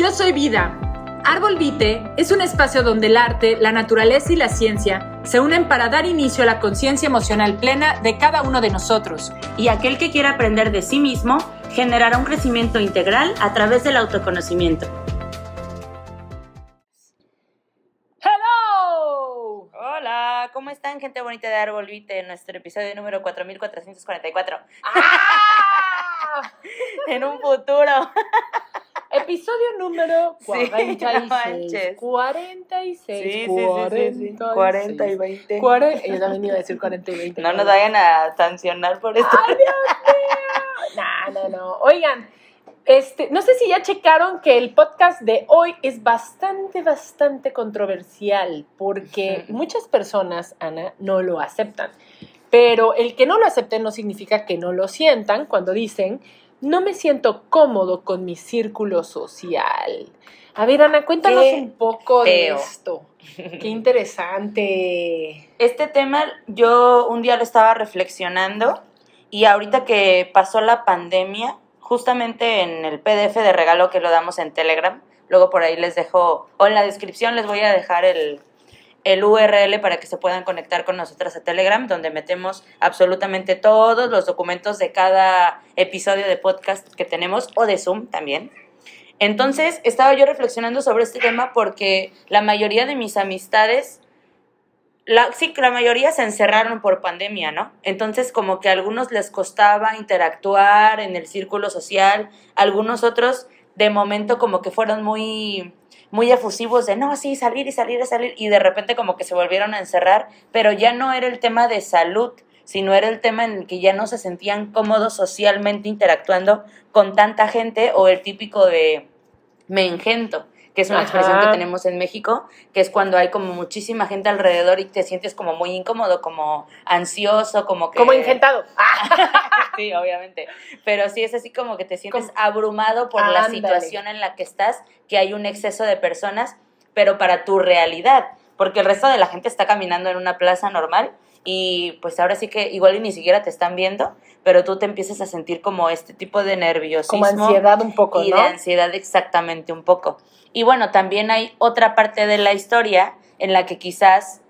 Yo soy Vida. Árbol Vite es un espacio donde el arte, la naturaleza y la ciencia se unen para dar inicio a la conciencia emocional plena de cada uno de nosotros. Y aquel que quiera aprender de sí mismo generará un crecimiento integral a través del autoconocimiento. ¡Hello! Hola, ¿cómo están, gente bonita de Árbol Vite? En nuestro episodio número 4444. ¡Ah! en un futuro. Episodio número Sí, 46. no manches. 46. Sí, sí, sí, sí, sí. 40 y 20. Cuare- Yo también iba a decir 40 y 20. No nos vayan a sancionar por esto. ¡Ay, Dios mío! No, no, no. Oigan, este, no sé si ya checaron que el podcast de hoy es bastante, bastante controversial porque muchas personas, Ana, no lo aceptan. Pero el que no lo acepten no significa que no lo sientan cuando dicen, no me siento cómodo con mi círculo social. A ver, Ana, cuéntanos Qué un poco feo. de esto. Qué interesante. Este tema yo un día lo estaba reflexionando y ahorita que pasó la pandemia, justamente en el PDF de regalo que lo damos en Telegram, luego por ahí les dejo, o en la descripción les voy a dejar el, el URL para que se puedan conectar con nosotras a Telegram, donde metemos absolutamente todos los documentos de cada episodio de podcast que tenemos o de Zoom también. Entonces, estaba yo reflexionando sobre este tema porque la mayoría de mis amistades la, sí, la mayoría se encerraron por pandemia, ¿no? Entonces, como que a algunos les costaba interactuar en el círculo social, algunos otros de momento como que fueron muy muy efusivos de no, sí, salir y salir y salir y de repente como que se volvieron a encerrar, pero ya no era el tema de salud, sino era el tema en el que ya no se sentían cómodos socialmente interactuando con tanta gente o el típico de me engento, que es una expresión que tenemos en México, que es cuando hay como muchísima gente alrededor y te sientes como muy incómodo, como ansioso, como que... Como ingentado. Sí, obviamente. Pero sí es así como que te sientes Como- abrumado por la situación en la que estás, que hay un exceso de personas, pero para tu realidad, porque el resto de la gente está caminando en una plaza normal y pues ahora sí que igual y ni siquiera te están viendo, pero tú te empiezas a sentir como este tipo de nerviosismo como ansiedad un poco, y ¿no? de ansiedad exactamente un poco. Y bueno, también hay otra parte de la historia en la que quizás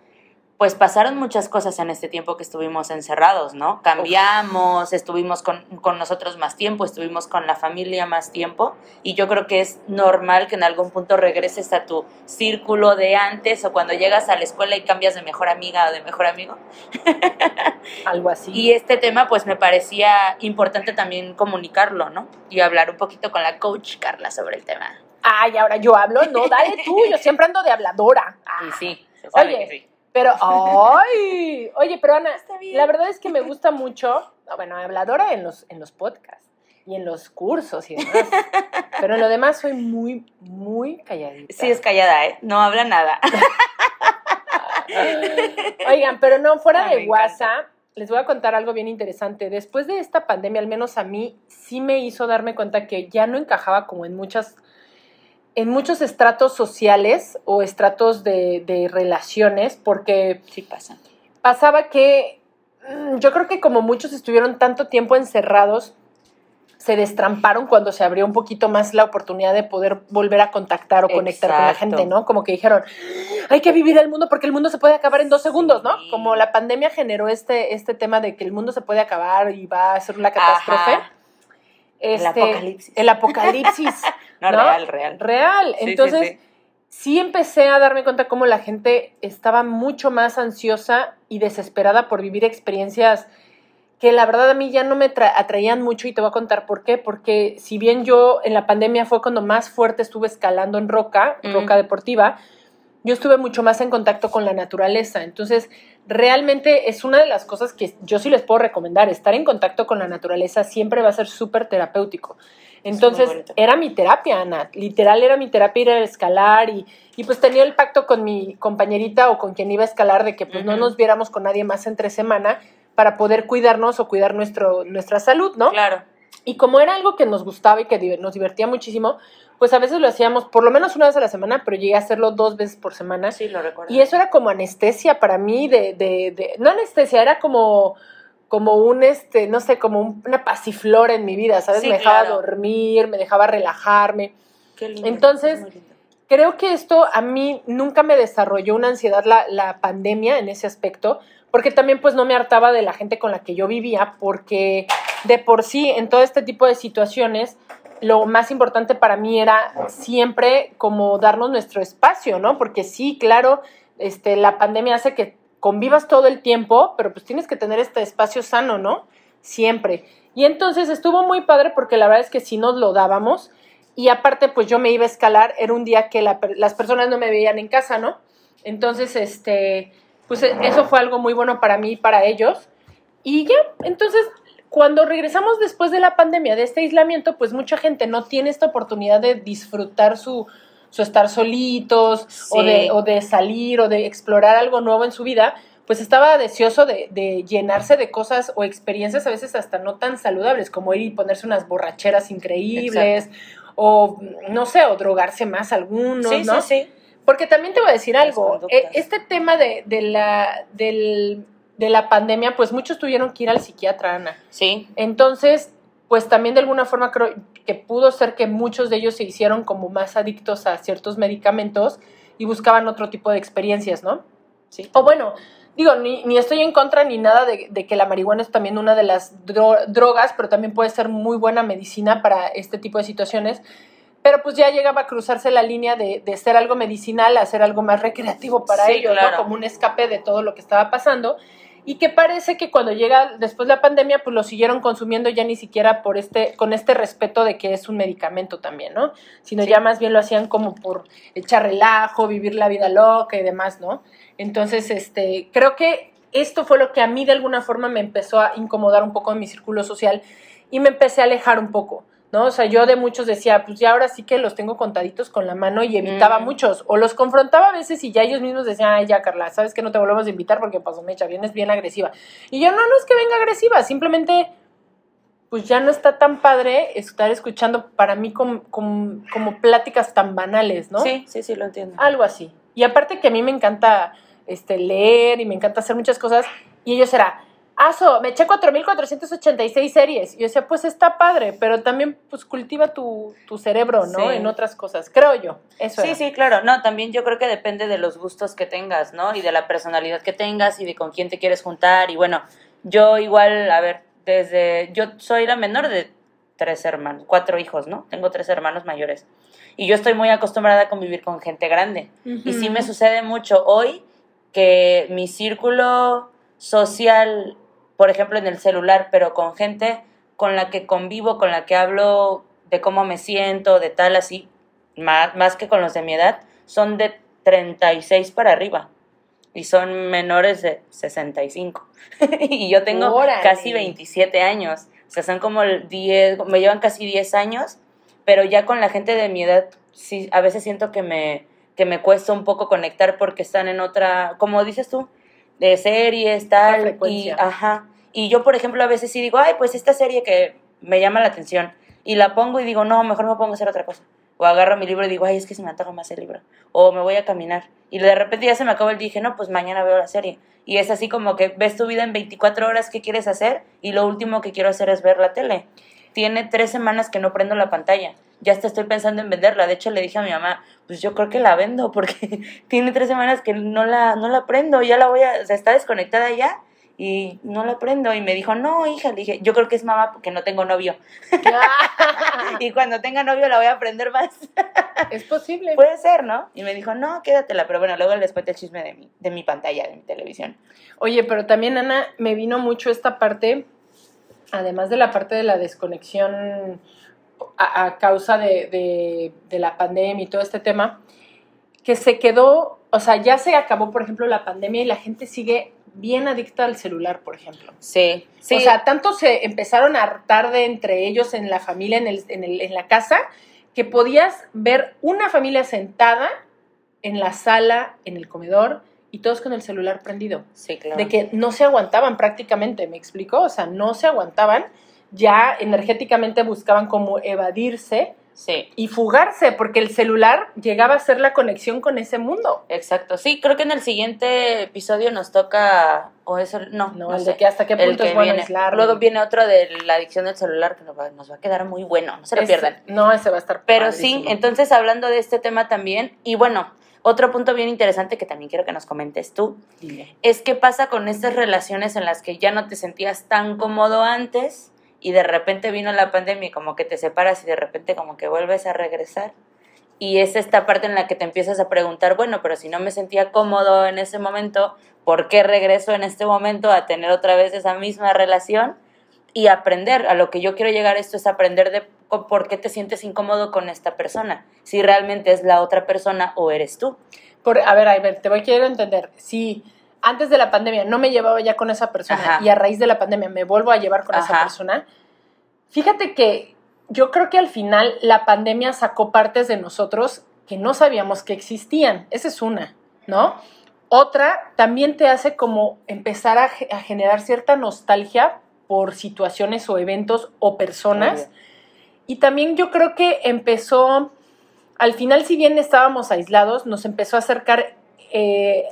pues pasaron muchas cosas en este tiempo que estuvimos encerrados, ¿no? Cambiamos, estuvimos con, con nosotros más tiempo, estuvimos con la familia más tiempo y yo creo que es normal que en algún punto regreses a tu círculo de antes o cuando llegas a la escuela y cambias de mejor amiga o de mejor amigo. Algo así. Y este tema pues me parecía importante también comunicarlo, ¿no? Y hablar un poquito con la coach Carla sobre el tema. Ay, ahora yo hablo, no, dale tú, yo siempre ando de habladora. Ah, Y sí, se sabe Oye, que sí. Pero, ay, oye, pero Ana, la verdad es que me gusta mucho, no, bueno, habladora en los, en los podcasts y en los cursos y demás, pero en lo demás soy muy, muy calladita. Sí, es callada, ¿eh? No habla nada. Oigan, pero no, fuera Ah, de. WhatsApp, les voy a contar algo bien interesante. Después de esta pandemia, al menos a mí, sí me hizo darme cuenta que ya no encajaba como en muchas, en muchos estratos sociales o estratos de, de relaciones, porque Sí pasa. pasaba que mm, yo creo que como muchos estuvieron tanto tiempo encerrados, se destramparon cuando se abrió un poquito más la oportunidad de poder volver a contactar o conectar con la gente, ¿no? Como que dijeron, hay que vivir el mundo porque el mundo se puede acabar en dos segundos, ¿no? Como la pandemia generó este, este tema de que el mundo se puede acabar y va a ser una catástrofe. El Este, apocalipsis. El apocalipsis. No, real, real. Real. Sí, Entonces, sí. sí empecé a darme cuenta cómo la gente estaba mucho más ansiosa y desesperada por vivir experiencias que la verdad a mí ya no me tra- atraían mucho y te voy a contar por qué. Porque si bien yo en la pandemia fue cuando más fuerte estuve escalando en roca, Mm. roca deportiva, yo estuve mucho más en contacto con la naturaleza. Entonces, realmente es una de las cosas que yo sí les puedo recomendar. Estar en contacto con la naturaleza siempre va a ser súper terapéutico. Entonces, era mi terapia, Ana. Literal era mi terapia ir a escalar y, y pues tenía el pacto con mi compañerita o con quien iba a escalar de que pues no nos viéramos con nadie más entre semana para poder cuidarnos o cuidar nuestro, nuestra salud, ¿no? Claro. Y como era algo que nos gustaba y que nos divertía muchísimo, pues a veces lo hacíamos por lo menos una vez a la semana, pero llegué a hacerlo dos veces por semana. Sí, lo recuerdo. Y eso era como anestesia para mí, de, de, de- no anestesia, era como, como un, este, no sé, como un- una pasiflora en mi vida, ¿sabes? Sí, me dejaba claro. dormir, me dejaba relajarme. Qué lindo, Entonces, lindo. Creo que esto a mí nunca me desarrolló una ansiedad la, la pandemia en ese aspecto, porque también pues no me hartaba de la gente con la que yo vivía, porque de por sí en todo este tipo de situaciones lo más importante para mí era siempre como darnos nuestro espacio, ¿no? Porque sí, claro, este, la pandemia hace que convivas todo el tiempo, pero pues tienes que tener este espacio sano, ¿no? Siempre. Y entonces estuvo muy padre porque la verdad es que sí nos lo dábamos y aparte pues yo me iba a escalar, era un día que las personas no me veían en casa, ¿no? Entonces, este, pues eso fue algo muy bueno para mí y para ellos. Y ya, entonces, cuando regresamos después de la pandemia, de este aislamiento, pues mucha gente no tiene esta oportunidad de disfrutar su, su estar solitos o, de, o de salir o de explorar algo nuevo en su vida, pues estaba deseoso de, de llenarse de cosas o experiencias a veces hasta no tan saludables, como ir y ponerse unas borracheras increíbles o, no sé, o drogarse más algunos, Sí, ¿no? sí, sí. Porque también te voy a decir Las algo, conductas. eh, este tema de, de la, del- de la pandemia, pues muchos tuvieron que ir al psiquiatra, Ana. Sí, Entonces, pues también de alguna forma creo que pudo ser que muchos de ellos se hicieron como más adictos a ciertos medicamentos y buscaban otro tipo de experiencias, ¿no? sí. O bueno, digo, ni, ni estoy en contra ni nada de, de que la marihuana es también una de las dro- drogas, pero también puede ser muy buena medicina para este tipo de situaciones. Pero pues ya llegaba a cruzarse la línea de, de ser algo medicinal a ser algo más recreativo para Sí, ellos, claro. ¿no? Como un escape de todo lo que estaba pasando. Y que parece que cuando llega después de la pandemia, pues lo siguieron consumiendo ya ni siquiera por este, con este respeto de que es un medicamento también, ¿no? Sino Sí. ya más bien lo hacían como por echar relajo, vivir la vida loca y demás, ¿no? Entonces, este, creo que esto fue lo que a mí de alguna forma me empezó a incomodar un poco en mi círculo social y me empecé a alejar un poco, ¿no? O sea, yo de muchos decía, pues ya ahora sí que los tengo contaditos con la mano y evitaba Mm. muchos, o los confrontaba a veces y ya ellos mismos decían, ay, ya Carla, sabes que no te volvemos a invitar porque pasó mecha, vienes bien agresiva. Y yo, no, no es que venga agresiva, simplemente pues ya no está tan padre estar escuchando para mí como, como, como pláticas tan banales, ¿no? Sí, sí, sí, lo entiendo. Algo así. Y aparte que a mí me encanta este, leer y me encanta hacer muchas cosas, y ellos era, Aso, me eché 4.486 series. Y yo decía, pues está padre, pero también pues cultiva tu, tu cerebro, ¿no? Sí. En otras cosas, creo yo. Eso Sí, era. sí, claro. No, también yo creo que depende de los gustos que tengas, ¿no? Y de la personalidad que tengas y de con quién te quieres juntar. Y bueno, yo igual, a ver, desde. Yo soy la menor de tres hermanos, cuatro hijos, ¿no? Tengo tres hermanos mayores. Y yo estoy muy acostumbrada a convivir con gente grande. Y sí me sucede mucho hoy que mi círculo social, por ejemplo, en el celular, pero con gente con la que convivo, con la que hablo de cómo me siento, de tal así, más, más que con los de mi edad, son de 36 para arriba. Y son menores de 65. y yo tengo Órale. casi 27 años. O sea, son como el 10, me llevan casi 10 años, pero ya con la gente de mi edad, sí, a veces siento que me, que me cuesta un poco conectar porque están en otra, como dices tú, de series, tal. Y, ajá. Y yo, por ejemplo, a veces sí digo, ay, pues esta serie que me llama la atención. Y la pongo y digo, no, mejor me pongo a hacer otra cosa. O agarro mi libro y digo, ay, es que se me antoja más el libro. O me voy a caminar. Y de repente ya se me acabó el dije, no, pues mañana veo la serie. Y es así como que ves tu vida en 24 horas, ¿qué quieres hacer? Y lo último que quiero hacer es ver la tele. Tiene tres semanas que no prendo la pantalla. Ya hasta estoy pensando en venderla. De hecho, le dije a mi mamá, pues yo creo que la vendo porque tiene tres semanas que no la, no la prendo. Ya la voy a, o sea, está desconectada ya y no la prendo. Y me dijo, no, hija, le dije, yo creo que es mamá porque no tengo novio. y cuando tenga novio la voy a aprender más. es posible. Puede ser, ¿no? Y me dijo, no, quédatela. Pero bueno, luego les cuento el chisme de mi, de mi pantalla, de mi televisión. Oye, pero también, Ana, me vino mucho esta parte, además de la parte de la desconexión a, a causa de, de- de la pandemia y todo este tema, que se quedó, o sea, ya se acabó, por ejemplo, la pandemia y la gente sigue bien adicta al celular, por ejemplo. Sí, sí. O sea, tanto se empezaron a hartar de entre ellos en la familia, en, el, en, el- en la casa, que podías ver una familia sentada en la sala, en el comedor, y todos con el celular prendido sí, claro. de que no se aguantaban prácticamente, ¿me explico? O sea, no se aguantaban, ya energéticamente buscaban como evadirse Sí. y fugarse, porque el celular llegaba a ser la conexión con ese mundo. Exacto, sí, creo que en el siguiente episodio nos toca, o eso, no, No, no el sé. de que hasta qué punto es bueno aislarlo. Luego viene otro de la adicción del celular que nos va, nos va a quedar muy bueno, no se lo Ese- pierdan. No, ese va a estar Pero sí, entonces hablando de este tema también, y bueno, otro punto bien interesante que también quiero que nos comentes tú, Dime. es qué pasa con estas relaciones en las que ya no te sentías tan cómodo antes y de repente vino la pandemia y como que te separas y de repente como que vuelves a regresar. Y es esta parte en la que te empiezas a preguntar, bueno, pero si no me sentía cómodo en ese momento, ¿por qué regreso en este momento a tener otra vez esa misma relación? Y aprender, a lo que yo quiero llegar esto es aprender de por qué te sientes incómodo con esta persona, si realmente es la otra persona o eres tú. Por, a ver, a ver, te voy a quiero entender. Si antes de la pandemia no me llevaba ya con esa persona Ajá. y a raíz de la pandemia me vuelvo a llevar con esa persona, fíjate que yo creo que al final la pandemia sacó partes de nosotros que no sabíamos que existían. Esa es una, ¿no? Otra también te hace como empezar a, ge- a generar cierta nostalgia por situaciones o eventos o personas. Obvio. Y también yo creo que empezó, al final si bien estábamos aislados, nos empezó a acercar eh,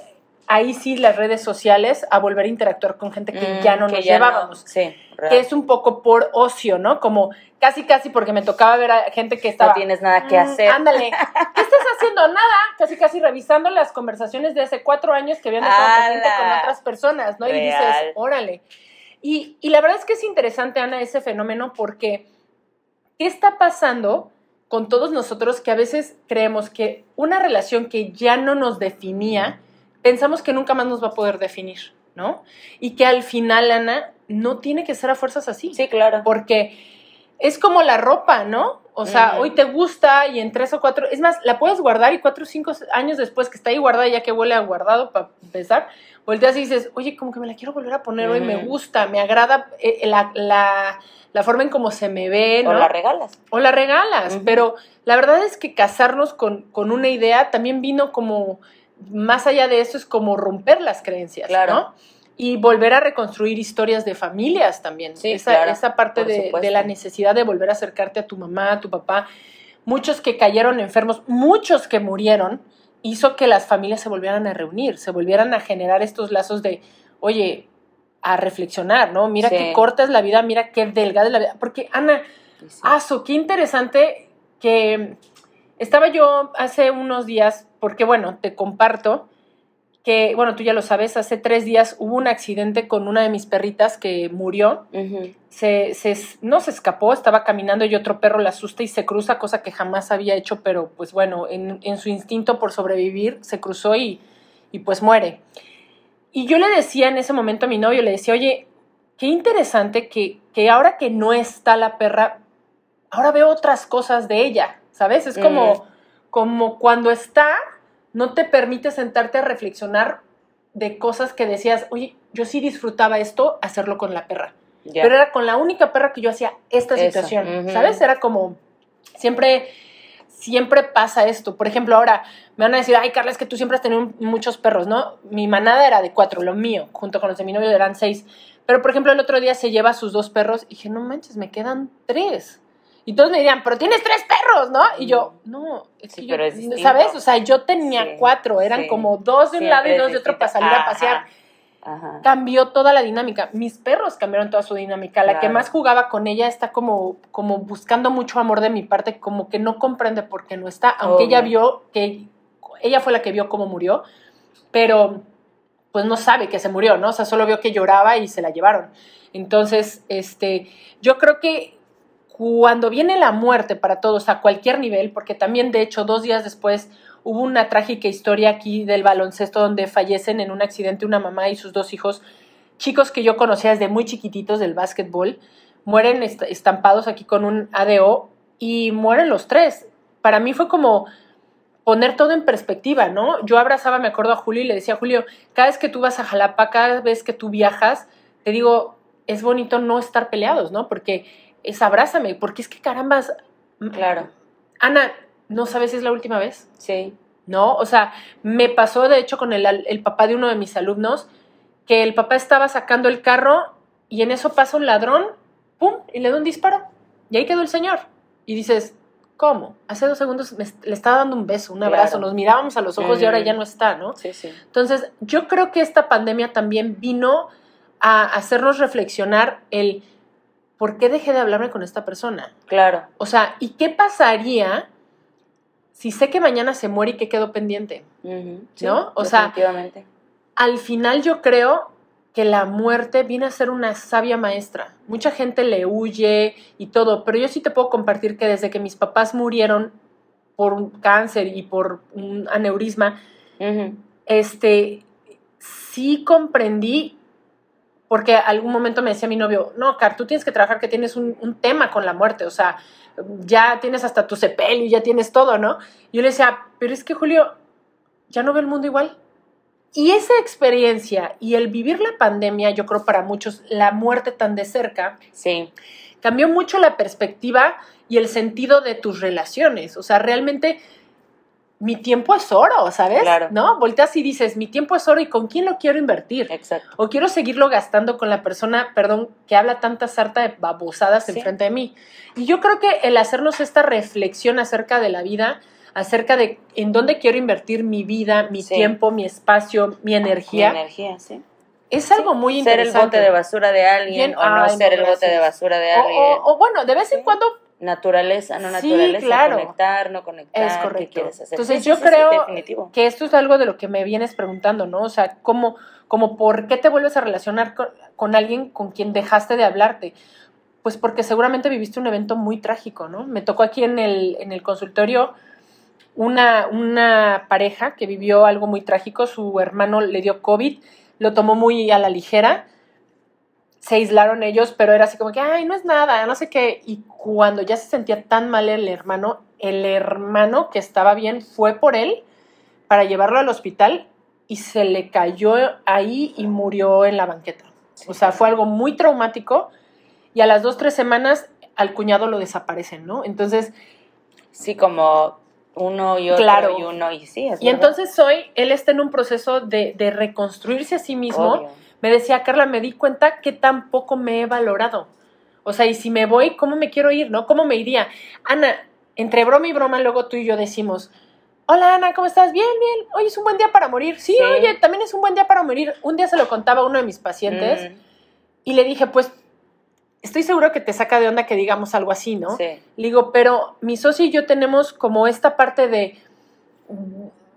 ahí sí las redes sociales a volver a interactuar con gente que Mm, ya no que nos ya no, llevábamos. sí. Que es un poco por ocio, ¿no? Como casi casi porque me tocaba ver a gente que estaba... no tienes nada que "Mm, hacer. Ándale, ¿qué estás haciendo? Nada, casi casi revisando las conversaciones de hace cuatro años que habían pendiente con otras personas, ¿no? Y dices, órale. Y, y la verdad es que es interesante, Ana, ese fenómeno porque ¿qué está pasando con todos nosotros que a veces creemos que una relación que ya no nos definía, pensamos que nunca más nos va a poder definir, ¿no? Y que al final, Ana, no tiene que ser a fuerzas así. Sí, claro. Porque es como la ropa, ¿no? O sea, hoy te gusta y en tres o cuatro, es más, la puedes guardar y cuatro o cinco años después que está ahí guardada, ya que huele a guardado para empezar, volteas y dices, oye, como que me la quiero volver a poner hoy, me gusta, me agrada eh, la, la, la forma en cómo se me ve, ¿no? O la regalas. o la regalas, pero la verdad es que casarnos con, con una idea también vino como, más allá de eso, es como romper las creencias, Claro. ¿no? Y volver a reconstruir historias de familias también. Sí, esa, claro, esa parte de, la necesidad de volver a acercarte a tu mamá, a tu papá. Muchos que cayeron enfermos, muchos que murieron, hizo que las familias se volvieran a reunir, se volvieran a generar estos lazos de, oye, a reflexionar, ¿no? Mira Sí. qué corta es la vida, mira qué delgada es la vida. Porque, Ana, Sí, sí. Aso, qué interesante que estaba yo hace unos días, porque bueno, te comparto que, bueno, tú ya lo sabes, hace tres días hubo un accidente con una de mis perritas que murió. Se, se- no se escapó, estaba caminando y otro perro la asusta y se cruza, cosa que jamás había hecho, pero pues bueno, en, en su instinto por sobrevivir se cruzó y, y pues muere. Y yo le decía en ese momento a mi novio, le decía, oye, qué interesante que, que ahora que no está la perra, ahora veo otras cosas de ella, ¿sabes? Es como, Ujú. como cuando está, no te permite sentarte a reflexionar de cosas que decías, oye, yo sí disfrutaba esto, hacerlo con la perra. Pero era con la única perra que yo hacía esta Eso, situación. ¿sabes? Era como, siempre, siempre pasa esto. Por ejemplo, ahora me van a decir, ay, Carla, es que tú siempre has tenido muchos perros, ¿no? Mi manada era de cuatro, lo mío, junto con los de mi novio eran seis. Pero, por ejemplo, el otro día se lleva a sus dos perros y dije, no manches, me quedan tres. Y todos me dirían, pero tienes tres perros, ¿no? Y yo, no, es Sí, que yo- es. ¿sabes? O sea, yo tenía Sí, cuatro, eran sí. como dos de un lado y dos de otro para salir a pasear Ajá. cambió toda la dinámica. Mis perros cambiaron toda su dinámica. La que más jugaba con ella está como, como buscando mucho amor de mi parte, como que no comprende por qué no está, aunque ella vio que ella fue la que vio cómo murió, pero pues no sabe que se murió, ¿no? O sea, solo vio que lloraba y se la llevaron. Entonces, este, yo creo que cuando viene la muerte para todos a cualquier nivel, porque también de hecho dos días después hubo una trágica historia aquí del baloncesto donde fallecen en un accidente una mamá y sus dos hijos, chicos que yo conocía desde muy chiquititos del básquetbol, mueren est- estampados aquí con un ADO y mueren los tres. Para mí fue como poner todo en perspectiva, ¿no? Yo abrazaba, me acuerdo a Julio y le decía, Julio, cada vez que tú vas a Jalapa, cada vez que tú viajas, te digo, es bonito no estar peleados, ¿no? Porque es abrázame, porque es que carambas, Claro. Ana, ¿no sabes si es la última vez? Sí. ¿no? O sea, me pasó de hecho con el, el papá de uno de mis alumnos, que el papá estaba sacando el carro y en eso pasa un ladrón, ¡pum! y le da un disparo. Y ahí quedó el señor. Y dices, ¿Cómo? Hace dos segundos me, le estaba dando un beso, un abrazo, Claro. nos mirábamos a los ojos y ahora Ujú. ya no está, ¿no? Sí, sí. Entonces, yo creo que esta pandemia también vino a hacernos reflexionar el por qué dejé de hablarme con esta persona. Claro. O sea, ¿y qué pasaría si sé que mañana se muere y que quedó pendiente? ¿No? O sea, definitivamente. Al final yo creo que la muerte viene a ser una sabia maestra. Mucha gente le huye y todo, pero yo sí te puedo compartir que desde que mis papás murieron por un cáncer y por un aneurisma, este, sí comprendí, porque algún momento me decía mi novio, no, Car, tú tienes que trabajar que tienes un, un tema con la muerte, o sea, ya tienes hasta tu sepelio, ya tienes todo, ¿no? Yo le decía, pero es que Julio, ya no ve el mundo igual. Y esa experiencia y el vivir la pandemia, yo creo para muchos, la muerte tan de cerca, Sí, cambió mucho la perspectiva y el sentido de tus relaciones. O sea, realmente mi tiempo es oro, ¿sabes? Claro. ¿No? Volteas y dices, mi tiempo es oro y con quién lo quiero invertir. exacto. O quiero seguirlo gastando con la persona, perdón, que habla tanta sarta de babosadas Sí. enfrente de mí. Y yo creo que el hacernos esta reflexión acerca de la vida, acerca de en dónde quiero invertir mi vida, mi Sí. tiempo, mi espacio, mi energía, Mi energía, sí. es algo muy Ser el interesante. bote de basura de alguien Bien, o no ay, ser no, el bote de basura de O- alguien. o, o bueno, de vez en Sí. cuando naturaleza, no Sí, naturaleza, claro. conectar, no conectar, Es ¿qué correcto. quieres hacer? Entonces Sí, sí, yo sí, sí, creo que esto es algo de lo que me vienes preguntando, ¿no? O sea, ¿cómo, como por qué te vuelves a relacionar con, con alguien con quien dejaste de hablarte? Pues porque seguramente viviste un evento muy trágico, ¿no? Me tocó aquí en el, en el consultorio una, una pareja que vivió algo muy trágico, su hermano le dio COVID, lo tomó muy a la ligera, se aislaron ellos, pero era así como que, ay, no es nada, no sé qué. Y cuando ya se sentía tan mal el hermano, el hermano que estaba bien fue por él para llevarlo al hospital y se le cayó ahí y murió en la banqueta. O sea, fue algo muy traumático y a las dos, tres semanas al cuñado lo desaparecen, ¿no? Entonces, Sí, como uno y otro Claro. y uno y sí, es y verdad. entonces hoy él está en un proceso de, de reconstruirse a sí mismo. Obvio. Me decía, Carla, me di cuenta que tampoco me he valorado. O sea, y si me voy, ¿cómo me quiero ir, no? ¿Cómo me iría? Ana, entre broma y broma, luego tú y yo decimos, hola Ana, ¿cómo estás? Bien, bien. Hoy es un buen día para morir. Sí, Sí. oye, también es un buen día para morir. Un día se lo contaba a uno de mis pacientes Mm, y le dije, pues, estoy seguro que te saca de onda que digamos algo así, ¿no? Sí, Le digo, pero mi socio y yo tenemos como esta parte de,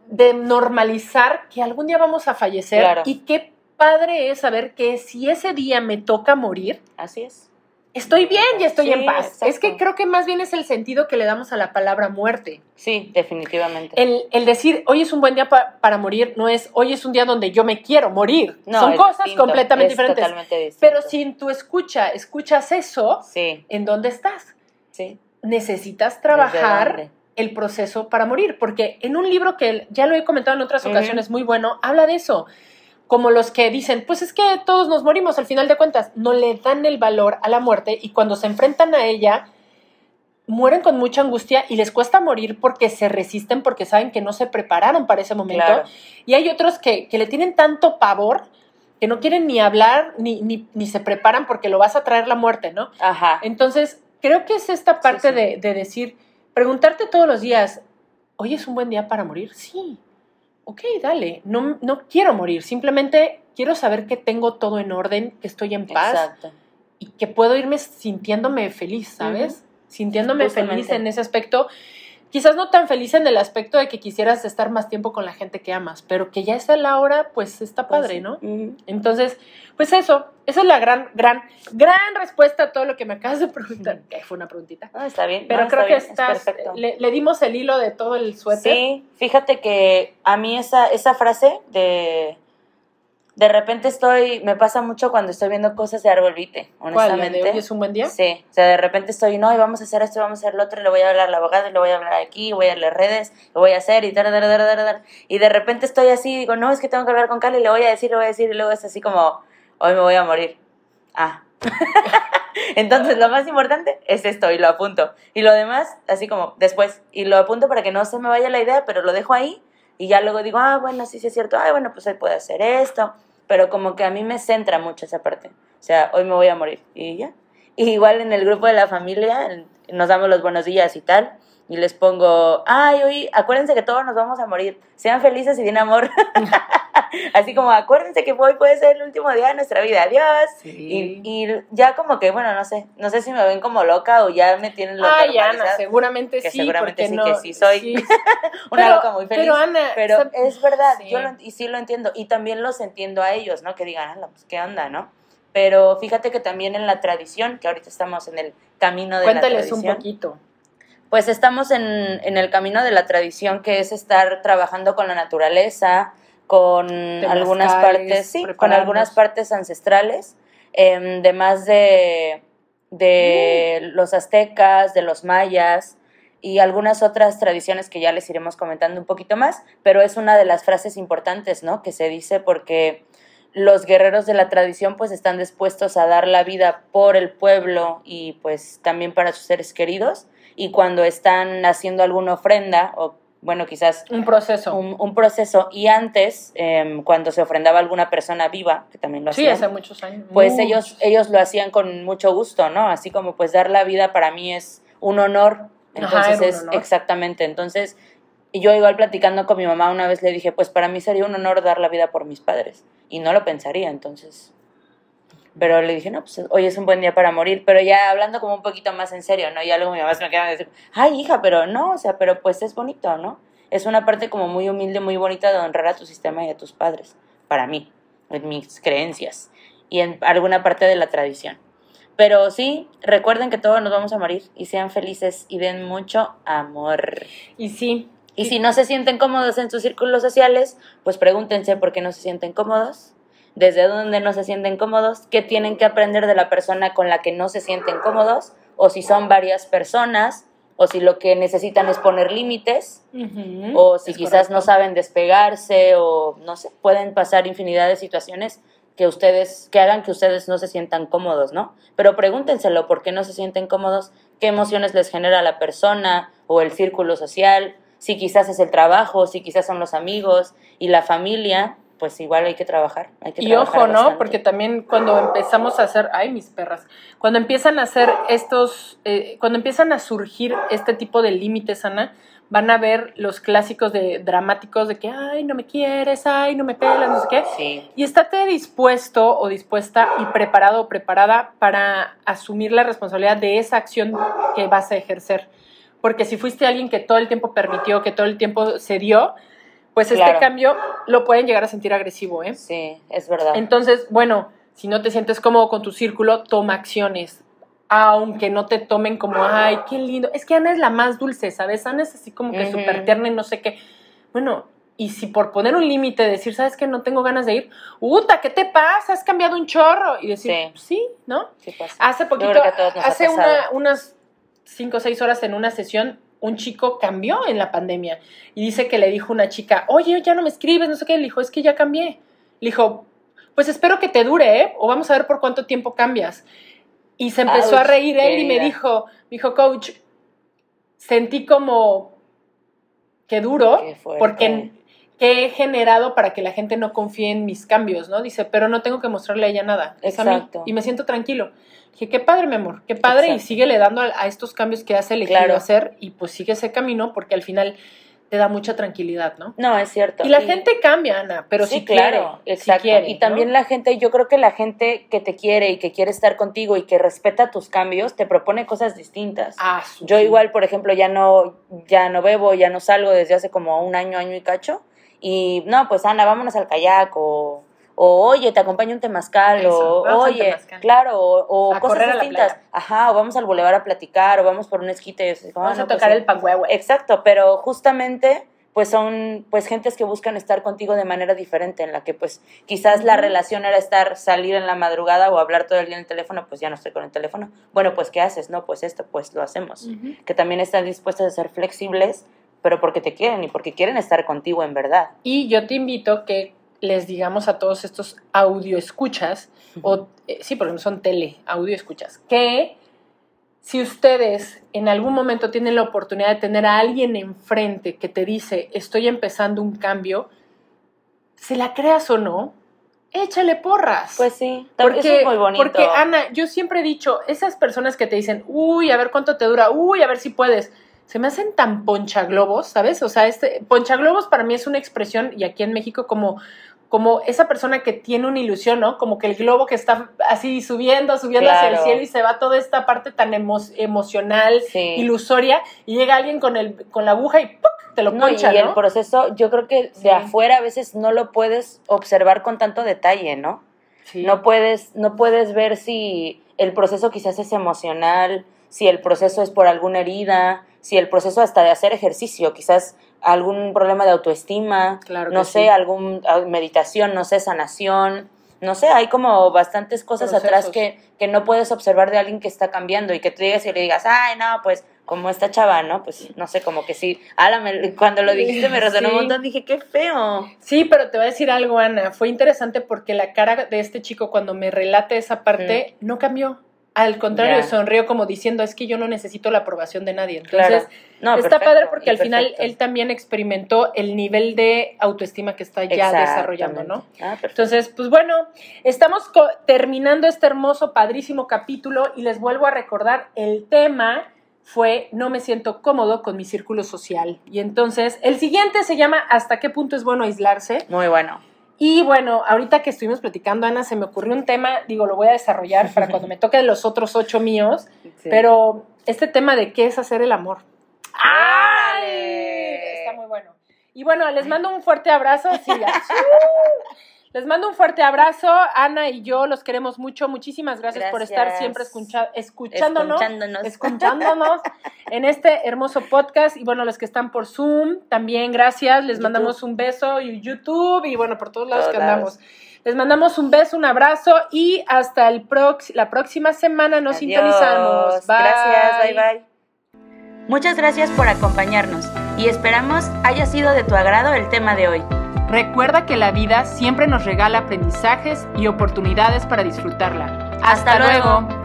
de normalizar que algún día vamos a fallecer Claro. y qué padre es saber que si ese día me toca morir, así es. estoy bien y estoy Sí, en paz. exacto. Es que creo que más bien es el sentido que le damos a la palabra muerte. Sí, definitivamente. El, el decir hoy es un buen día pa- para morir no es hoy es un día donde yo me quiero morir. No, Son cosas distinto, completamente es diferentes. Totalmente. Pero si en tu escucha escuchas eso, Sí, ¿en dónde estás? sí. necesitas ¿Desde trabajar el proceso para morir, porque en un libro que ya lo he comentado en otras ocasiones, muy bueno, habla de eso. Como los que dicen, pues es que todos nos morimos al final de cuentas, no le dan el valor a la muerte y cuando se enfrentan a ella, mueren con mucha angustia y les cuesta morir porque se resisten, porque saben que no se prepararon para ese momento. Claro. Y hay otros que, que le tienen tanto pavor que no quieren ni hablar ni, ni, ni se preparan porque lo vas a traer la muerte, ¿no? Ajá. Entonces, creo que es esta parte sí. De, de decir, preguntarte todos los días, ¿hoy es un buen día para morir? Sí. Ok, dale. No, no quiero morir, simplemente quiero saber que tengo todo en orden, que estoy en paz Exacto. y que puedo irme sintiéndome feliz, ¿sabes? Sintiéndome Justamente. feliz en ese aspecto. Quizás no tan feliz en el aspecto de que quisieras estar más tiempo con la gente que amas, pero que ya es la hora, pues está Pues padre. ¿no? Entonces, pues eso, esa es la gran, gran, gran respuesta a todo lo que me acabas de preguntar. Que fue una preguntita. Ah, está bien. Pero no, creo que es estás, perfecto. le, le dimos el hilo de todo el suéter. Sí, fíjate que a mí esa, esa frase de de repente estoy, me pasa mucho cuando estoy viendo cosas de árbol vite, ¿Cuál? ¿La de honestamente. hoy es un buen día? Sí, o sea, de repente estoy, no, y vamos a hacer esto, vamos a hacer lo otro, y le voy a hablar al abogado, y le voy a hablar aquí, voy a leer redes, lo voy a hacer, y dar, dar, dar, dar. Y de repente estoy así, digo, no, es que tengo que hablar con Cali, y le voy a decir, le voy a decir, y luego es así como, hoy me voy a morir. Ah. Entonces, lo más importante es esto, y lo apunto. Y lo demás, así como después, y lo apunto para que no se me vaya la idea, pero lo dejo ahí, y ya luego digo, ah, bueno, sí, sí es cierto, ah, bueno, pues hoy puedo hacer esto, pero como que a mí me centra mucho esa parte. O sea, hoy me voy a morir, y ya. Igual en el grupo de la familia, nos damos los buenos días y tal, y les pongo, ay, oye, acuérdense que todos nos vamos a morir, sean felices y den amor. Así como, acuérdense que hoy puede ser el último día de nuestra vida, adiós. Sí. Y, y ya como que, bueno, no sé, no sé si me ven como loca o ya me tienen loca. Ay, Ana, seguramente que sí. seguramente sí no- que sí soy. sí. Una Pero- loca muy feliz. Pero Ana, Pero ¿sab- es verdad, Sí. yo lo, y sí lo entiendo. Y también los entiendo a ellos, ¿no? Que digan, "Ala, pues qué onda, ¿no? Pero fíjate que también en la tradición, que ahorita estamos en el camino de la Cuéntales un tradición. poquito. Pues estamos en, en el camino de la tradición, que es estar trabajando con la naturaleza, con algunas partes, sí, con algunas partes ancestrales, em, de más de, de Mm. los aztecas, de los mayas y algunas otras tradiciones que ya les iremos comentando un poquito más, pero es una de las frases importantes, ¿no? Que se dice porque los guerreros de la tradición pues están dispuestos a dar la vida por el pueblo y pues también para sus seres queridos y cuando están haciendo alguna ofrenda o bueno quizás Un proceso. un, un proceso y antes em, cuando se ofrendaba a alguna persona viva que también lo sí, hacían hace muchos años. pues Muchos. ellos ellos lo hacían con mucho gusto no así como pues dar la vida para mí es un honor entonces es honor. exactamente entonces yo igual platicando con mi mamá una vez le dije pues para mí sería un honor dar la vida por mis padres y no lo pensaría entonces pero le dije, no, pues hoy es un buen día para morir, pero ya hablando como un poquito más en serio, ¿no? Ya luego mi mamá se me queda decir, ay, hija, pero no, o sea, pero pues es bonito, ¿no? Es una parte como muy humilde, muy bonita de honrar a tu sistema y a tus padres, para mí, en mis creencias y en alguna parte de la tradición. Pero sí, recuerden que todos nos vamos a morir y sean felices y den mucho amor. Y sí. Y si no se sienten cómodos en sus círculos sociales, pues pregúntense por qué no se sienten cómodos, desde dónde no se sienten cómodos, qué tienen que aprender de la persona con la que no se sienten cómodos, o si son varias personas, o si lo que necesitan es poner límites, o si es quizás no saben despegarse, o no sé, pueden pasar infinidad de situaciones que ustedes, que hagan que ustedes no se sientan cómodos, ¿no? Pero pregúntenselo por qué no se sienten cómodos, qué emociones les genera la persona o el círculo social, si quizás es el trabajo, si quizás son los amigos y la familia, pues igual hay que trabajar. Hay que Y trabajar ojo, ¿no? bastante. Porque también cuando empezamos a hacer, ay, mis perras, cuando empiezan a hacer estos, eh, cuando empiezan a surgir este tipo de límites, Ana, van a ver los clásicos de dramáticos de que, ay, no me quieres, ay, no me pelas, no sé qué. Sí, Y estate dispuesto o dispuesta y preparado o preparada para asumir la responsabilidad de esa acción que vas a ejercer. Porque si fuiste alguien que todo el tiempo permitió, que todo el tiempo se dio, pues este Claro. cambio lo pueden llegar a sentir agresivo, ¿eh? sí, es verdad. Entonces, bueno, si no te sientes cómodo con tu círculo, toma acciones. Aunque no te tomen como, ay, qué lindo. Es que Ana es la más dulce, ¿sabes? Ana es así como que Ujú. súper tierna y no sé qué. Bueno, y si por poner un límite, decir, ¿sabes qué? No tengo ganas de ir. ¡Uta! ¿Qué te pasa? Has cambiado un chorro. Y decir, Sí. sí, ¿no? Sí pasa. Hace poquito, hace una, unas cinco o seis horas en una sesión, un chico cambió en la pandemia y dice que le dijo una chica, oye, ya no me escribes, no sé qué. Le dijo, es que ya cambié. Le dijo, pues espero que te dure, ¿eh? O vamos a ver por cuánto tiempo cambias. Y se empezó a reír él y me dijo, me dijo, coach, sentí como que duro porque que he generado para que la gente no confíe en mis cambios, ¿no? Dice, pero no tengo que mostrarle a ella nada. Es a mí. Exacto. Y me siento tranquilo. Dije, qué padre, mi amor, qué padre. Y Exacto. síguele dando a, a estos cambios que has elegido Claro. hacer y pues sigue ese camino porque al final te da mucha tranquilidad, ¿no? No, es cierto. Y la gente cambia, Ana, pero sí, si claro, quiere, exacto. si quiere, y también ¿no? la gente, yo creo que la gente que te quiere y que quiere estar contigo y que respeta tus cambios, te propone cosas distintas. Ah, Yo sí. igual, por ejemplo, ya no, ya no bebo, ya no salgo desde hace como un año, año y cacho. Y no, pues Ana, vámonos al kayak o, o oye, te acompaño un temazcal Eso, o oye, temazcal. claro, o, cosas distintas. Ajá, o vamos al bulevar a platicar o vamos por un esquite. y así como, Vamos a pues tocar el panguehue. Exacto, pero justamente pues son pues gentes que buscan estar contigo de manera diferente, en la que pues quizás la relación era estar, salir en la madrugada o hablar todo el día en el teléfono, pues ya no estoy con el teléfono. Bueno, pues ¿qué haces? No, pues esto, pues lo hacemos. Que también están dispuestos a ser flexibles, pero porque te quieren y porque quieren estar contigo en verdad. Y yo te invito que les digamos a todos estos audio escuchas, o eh, sí, porque no son tele, audio escuchas, que si ustedes en algún momento tienen la oportunidad de tener a alguien enfrente que te dice, estoy empezando un cambio, se la creas o no, échale porras. Pues sí, porque, eso es muy bonito. porque, Ana, yo siempre he dicho, esas personas que te dicen, uy, a ver cuánto te dura, uy, a ver si puedes, se me hacen tan ponchaglobos, ¿sabes? O sea, este ponchaglobos para mí es una expresión, y aquí en México como como esa persona que tiene una ilusión, ¿no? Como que el globo que está así subiendo, subiendo hacia el cielo y se va toda esta parte tan emo- emocional, Sí. ilusoria, y llega alguien con, el, con la aguja y ¡puc! te lo No, y poncha, ¿no? el proceso, yo creo que Sí. de afuera a veces no lo puedes observar con tanto detalle, ¿no? Sí. No puedes, no puedes ver si el proceso quizás es emocional, si el proceso es por alguna herida, si el proceso hasta de hacer ejercicio, quizás algún problema de autoestima, Claro no sé, sí. algún meditación, no sé, sanación, no sé, hay como bastantes cosas atrás que, que no puedes observar de alguien que está cambiando y que tú llegas y le digas, ay, no, pues como esta chava, ¿no? Pues no sé, como que sí. Ala, me- cuando lo dijiste me resonó Sí. un montón, dije, qué feo. Sí, pero te voy a decir algo, Ana. Fue interesante porque la cara de este chico cuando me relate esa parte no cambió. Al contrario, sonrió como diciendo, es que yo no necesito la aprobación de nadie. Claro. Entonces, No, está perfecto, padre porque al final perfecto. él también experimentó el nivel de autoestima que está ya desarrollando, ¿no? Ah, perfecto. Entonces, pues bueno, estamos co- terminando este hermoso, padrísimo capítulo y les vuelvo a recordar, el tema fue no me siento cómodo con mi círculo social. Y entonces, el siguiente se llama ¿Hasta qué punto es bueno aislarse? Muy bueno. Y bueno, ahorita que estuvimos platicando, Ana, se me ocurrió un tema, digo, lo voy a desarrollar para cuando me toque los otros ocho míos, Sí. pero este tema de qué es hacer el amor. ¡Ay! Está muy bueno. Y bueno, les mando un fuerte abrazo. Sí. Les mando un fuerte abrazo. Ana y yo los queremos mucho. Muchísimas gracias, por estar siempre escucha- escuchándonos, Escuchándonos. escuchándonos en este hermoso podcast. Y bueno, los que están por Zoom, también gracias. Les YouTube. mandamos un beso y YouTube y bueno, por todos lados Todos que lados. andamos. Les mandamos un beso, un abrazo y hasta el prox la próxima semana nos Adiós. sintonizamos. Bye. Gracias, bye bye. Muchas gracias por acompañarnos y esperamos haya sido de tu agrado el tema de hoy. Recuerda que la vida siempre nos regala aprendizajes y oportunidades para disfrutarla. Hasta luego.